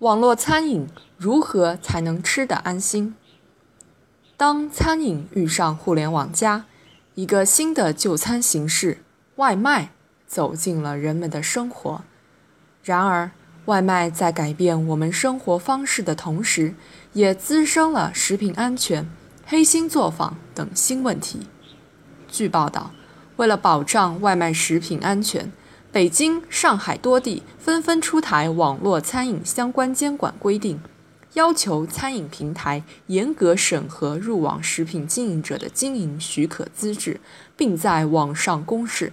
网络餐饮如何才能吃得安心？当餐饮遇上互联网加，一个新的就餐形式——外卖，走进了人们的生活。然而，外卖在改变我们生活方式的同时，也滋生了食品安全、黑心作坊等新问题。据报道，为了保障外卖食品安全，北京、上海多地纷纷出台网络餐饮相关监管规定，要求餐饮平台严格审核入网食品经营者的经营许可资质，并在网上公示。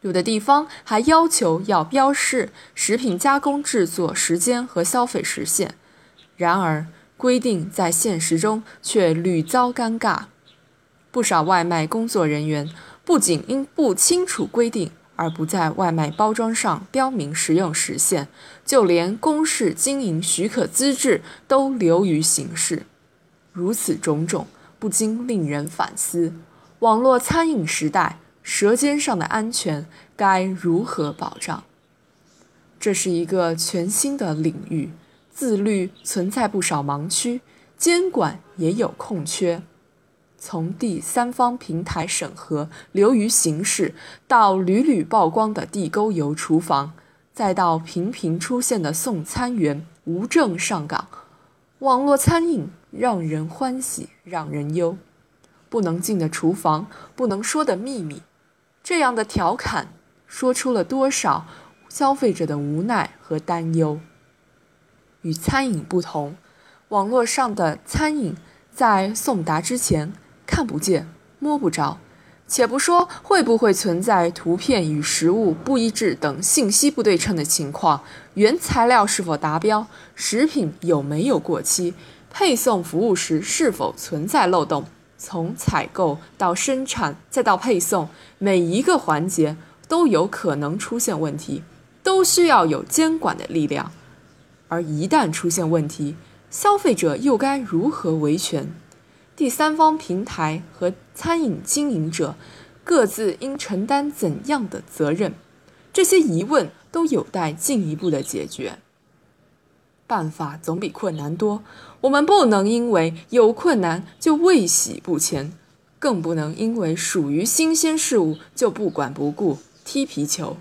有的地方还要求要标示食品加工制作时间和消费时限。然而，规定在现实中却屡遭尴尬，不少外卖工作人员不仅因不清楚规定。而不在外卖包装上标明食用时限，就连公示经营许可资质都流于形式。如此种种，不禁令人反思：网络餐饮时代，舌尖上的安全该如何保障？这是一个全新的领域，自律存在不少盲区，监管也有空缺。从第三方平台审核流于形式，到屡屡曝光的地沟油厨房，再到频频出现的送餐员无证上岗，网络餐饮让人欢喜让人忧。不能进的厨房，不能说的秘密，这样的调侃说出了多少消费者的无奈和担忧。与餐饮不同，网络上的餐饮在送达之前。看不见、摸不着，且不说会不会存在图片与实物不一致等信息不对称的情况，原材料是否达标，食品有没有过期，配送服务时是否存在漏洞，从采购到生产再到配送，每一个环节都有可能出现问题，都需要有监管的力量。而一旦出现问题，消费者又该如何维权？第三方平台和餐饮经营者各自应承担怎样的责任？这些疑问都有待进一步的解决。办法总比困难多，我们不能因为有困难就畏喜不前，更不能因为属于新鲜事物就不管不顾踢皮球。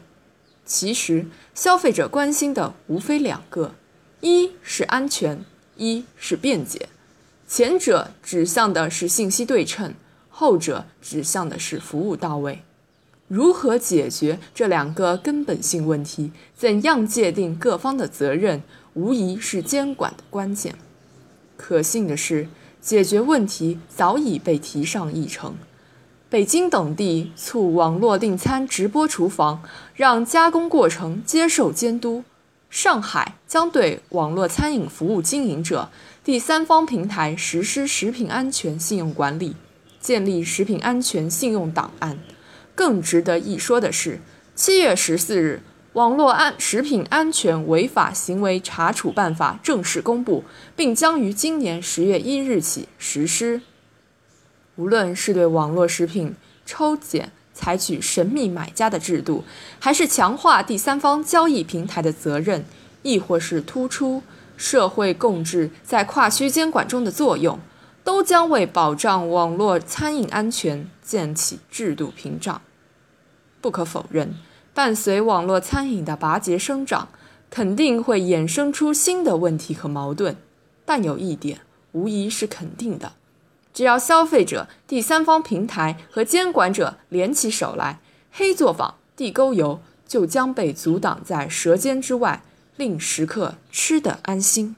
其实，消费者关心的无非两个：一是安全，一是便捷。前者指向的是信息对称，后者指向的是服务到位。如何解决这两个根本性问题？怎样界定各方的责任？无疑是监管的关键。可幸的是，解决问题早已被提上议程。北京等地促网络订餐直播厨房，让加工过程接受监督。上海将对网络餐饮服务经营者。第三方平台实施食品安全信用管理，建立食品安全信用档案。更值得一说的是，七月十四日，网络安食品安全违法行为查处办法正式公布，并将于今年十月一日起实施。无论是对网络食品抽检采取神秘买家的制度，还是强化第三方交易平台的责任，亦或是突出。社会共治在跨区监管中的作用，都将为保障网络餐饮安全建起制度屏障。不可否认，伴随网络餐饮的拔节生长，肯定会衍生出新的问题和矛盾。但有一点无疑是肯定的：只要消费者、第三方平台和监管者联起手来，黑作坊、地沟油就将被阻挡在舌尖之外。令食客吃得安心。